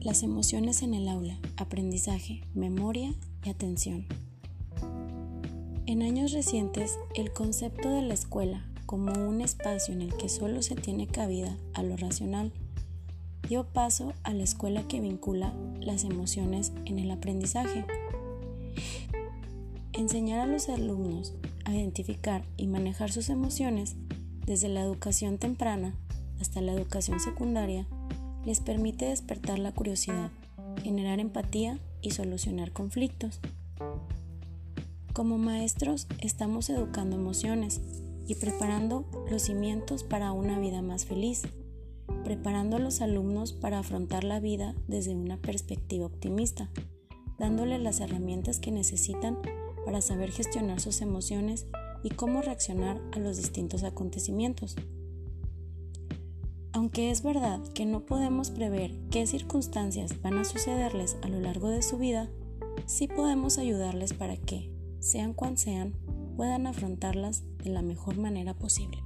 Las emociones en el aula, aprendizaje, memoria y atención. En años recientes, el concepto de la escuela como un espacio en el que solo se tiene cabida a lo racional dio paso a la escuela que vincula las emociones en el aprendizaje. Enseñar a los alumnos a identificar y manejar sus emociones desde la educación temprana hasta la educación secundaria les permite despertar la curiosidad, generar empatía y solucionar conflictos. Como maestros estamos educando emociones y preparando los cimientos para una vida más feliz, preparando a los alumnos para afrontar la vida desde una perspectiva optimista, dándoles las herramientas que necesitan para saber gestionar sus emociones y cómo reaccionar a los distintos acontecimientos. Aunque es verdad que no podemos prever qué circunstancias van a sucederles a lo largo de su vida, sí podemos ayudarles para que, sean cuan sean, puedan afrontarlas de la mejor manera posible.